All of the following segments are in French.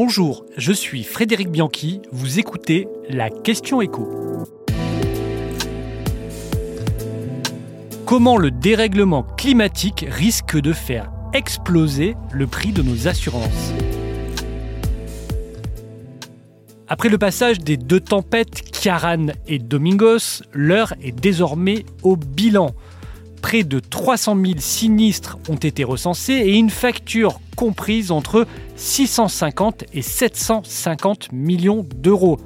Bonjour, je suis Frédéric Bianchi, vous écoutez la question écho. Comment le dérèglement climatique risque de faire exploser le prix de nos assurances? Après le passage des deux tempêtes, Kiaran et Domingos, l'heure est désormais au bilan. Près de 300 000 sinistres ont été recensés et une facture comprise entre 650 et 750 millions d'euros.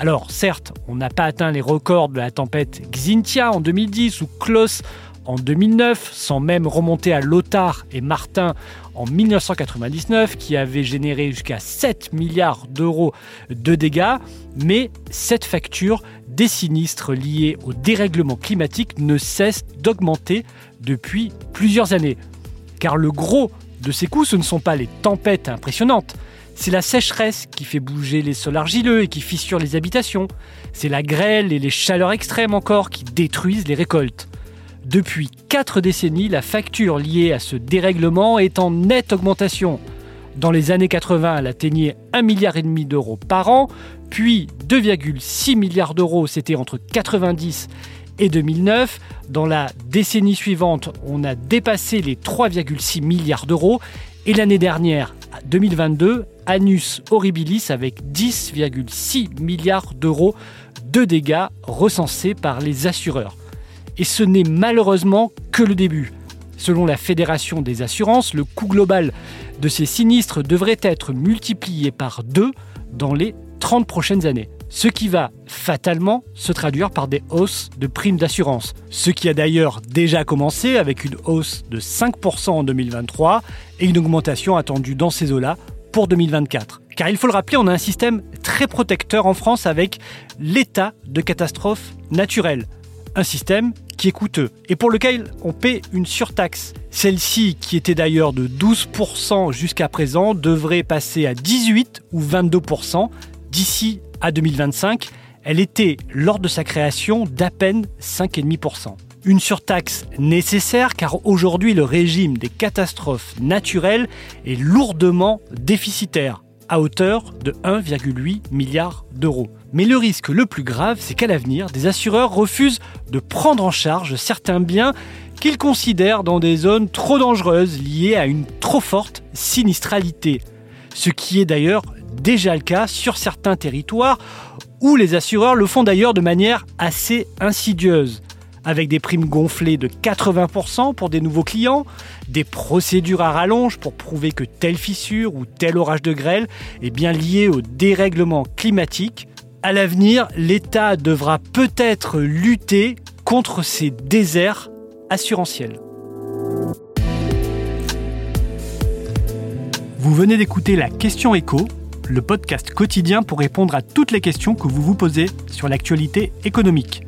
Alors certes, on n'a pas atteint les records de la tempête Xintia en 2010 ou Klaus en 2009, sans même remonter à Lothar et Martin en 1999, qui avaient généré jusqu'à 7 milliards d'euros de dégâts, mais cette facture des sinistres liés au dérèglement climatique ne cesse d'augmenter depuis plusieurs années. Car le gros de ces coûts, ce ne sont pas les tempêtes impressionnantes, c'est la sécheresse qui fait bouger les sols argileux et qui fissure les habitations. C'est la grêle et les chaleurs extrêmes encore qui détruisent les récoltes. Depuis 4 décennies, la facture liée à ce dérèglement est en nette augmentation. Dans les années 80, elle atteignait 1,5 milliard d'euros par an, puis 2,6 milliards d'euros, c'était entre 90 et 2009. Dans la décennie suivante, on a dépassé les 3,6 milliards d'euros. Et l'année dernière, 2022, Anus Horribilis avec 10,6 milliards d'euros de dégâts recensés par les assureurs. Et ce n'est malheureusement que le début. Selon la Fédération des assurances, le coût global de ces sinistres devrait être multiplié par deux dans les 30 prochaines années. Ce qui va fatalement se traduire par des hausses de primes d'assurance. Ce qui a d'ailleurs déjà commencé avec une hausse de 5% en 2023 et une augmentation attendue dans ces eaux-là pour 2024. Car il faut le rappeler, on a un système très protecteur en France avec l'état de catastrophe naturelle. Un système qui est coûteux et pour lequel on paie une surtaxe. Celle-ci, qui était d'ailleurs de 12% jusqu'à présent, devrait passer à 18 ou 22% d'ici à 2025. Elle était, lors de sa création, d'à peine 5,5%. Une surtaxe nécessaire car aujourd'hui le régime des catastrophes naturelles est lourdement déficitaire à hauteur de 1,8 milliard d'euros. Mais le risque le plus grave, c'est qu'à l'avenir, des assureurs refusent de prendre en charge certains biens qu'ils considèrent dans des zones trop dangereuses liées à une trop forte sinistralité. Ce qui est d'ailleurs déjà le cas sur certains territoires où les assureurs le font d'ailleurs de manière assez insidieuse avec des primes gonflées de 80% pour des nouveaux clients, des procédures à rallonge pour prouver que telle fissure ou tel orage de grêle est bien lié au dérèglement climatique. À l'avenir, l'État devra peut-être lutter contre ces déserts assurantiels. Vous venez d'écouter la question écho, le podcast quotidien pour répondre à toutes les questions que vous vous posez sur l'actualité économique.